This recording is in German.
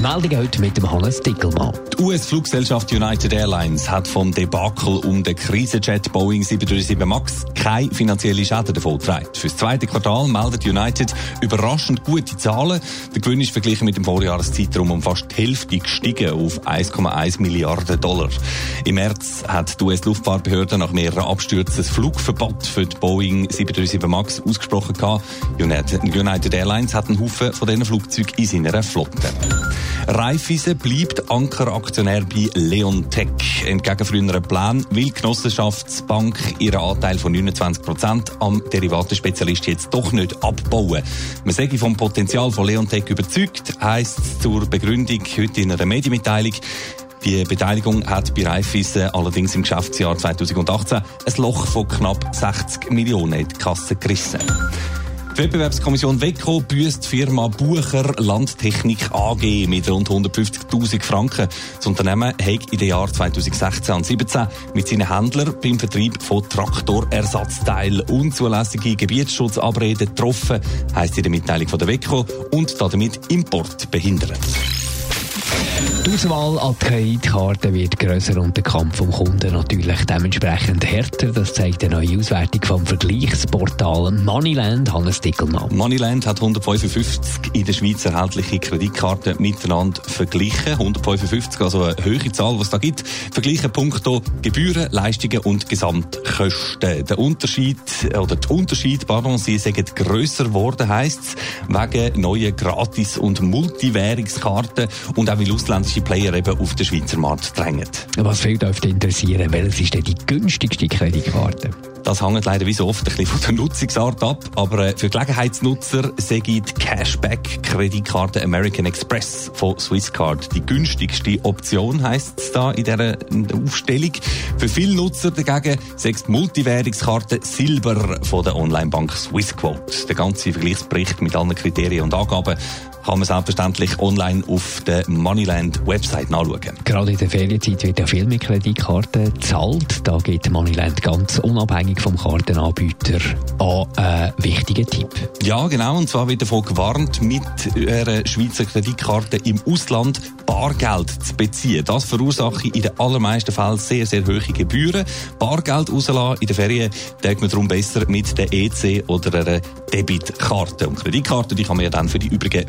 Die Meldung heute mit dem Hannes Dickelmann. Die US-Fluggesellschaft United Airlines hat vom Debakel um den Krisenjet Boeing 737 MAX keine finanzielle Schäden getragen. Für das zweite Quartal meldet United überraschend gute Zahlen. Der Gewinn ist verglichen mit dem Vorjahreszeitraum um fast die Hälfte gestiegen auf 1,1 Milliarden Dollar. Im März hat die US-Luftfahrtbehörde nach mehreren Abstürzen das Flugverbot für die Boeing 737 MAX ausgesprochen. United Airlines hat einen Haufen von diesen Flugzeugen in seiner Flotte. Raiffeisen bleibt Ankeraktionär bei Leontech. Entgegen früheren Plänen will die Genossenschaftsbank ihren Anteil von 29 Prozent am Derivatenspezialist jetzt doch nicht abbauen. Man sage vom Potenzial von Leontech überzeugt, heisst es zur Begründung heute in einer Medienmitteilung. Die Beteiligung hat bei Raiffeisen allerdings im Geschäftsjahr 2018 ein Loch von knapp 60 Millionen in die Kasse gerissen. Die Wettbewerbskommission WECO büßt die Firma Bucher Landtechnik AG mit rund 150.000 Franken. Das Unternehmen hat in den Jahren 2016 und 2017 mit seinen Händlern beim Vertrieb von Traktorersatzteilen unzulässige Gebietsschutzabräde getroffen, heisst in der Mitteilung von der WECO, und damit Import behindert. Die Auswahl an die Kreditkarte wird grösser und der Kampf vom Kunden natürlich dementsprechend härter. Das zeigt eine neue Auswertung vom Vergleichsportal Moneyland. Hannes Dickelmann. Moneyland hat 155 in der Schweiz erhältliche Kreditkarten miteinander verglichen. 155, also eine höhere Zahl, was es da gibt. Vergleichen punkto Gebühren, Leistungen und Gesamtkosten. Der Unterschied, oder der Unterschied, pardon, sie sagen grösser geworden, heisst es, wegen neuen Gratis- und Multiwährungskarten und auch weil ausländische Player eben auf den Schweizer Markt drängen. Was viel dürfte interessieren, welches ist denn die günstigste Kreditkarte? Das hängt leider wie so oft ein bisschen von der Nutzungsart ab. Aber äh, für Gelegenheitsnutzer sehe ich die Cashback-Kreditkarte American Express von Swisscard die günstigste Option, heisst es da in dieser Aufstellung. Für viele Nutzer dagegen sagt die Multiwährungskarte Silber von der Onlinebank Swissquote. Der ganze Vergleichsbericht mit allen Kriterien und Angaben kann man selbstverständlich online auf der Moneyland Website nachschauen. Gerade in der Ferienzeit wird ja viel mit Kreditkarten gezahlt. Da geht Moneyland ganz unabhängig vom Kartenanbieter an einen wichtigen Tipp. Ja, genau. Und zwar wird davon gewarnt, mit einer Schweizer Kreditkarte im Ausland Bargeld zu beziehen. Das verursache in den allermeisten Fällen sehr, sehr hohe Gebühren. Bargeld rauslassen in den Ferien denkt man darum besser mit der EC oder einer Debitkarte. Und Kreditkarte, die kann man ja dann für die übrigen